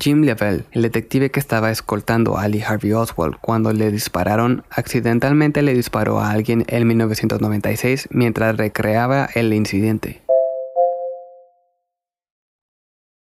Jim Level, el detective que estaba escoltando a Lee Harvey Oswald cuando le dispararon, accidentalmente le disparó a alguien en 1996 mientras recreaba el incidente.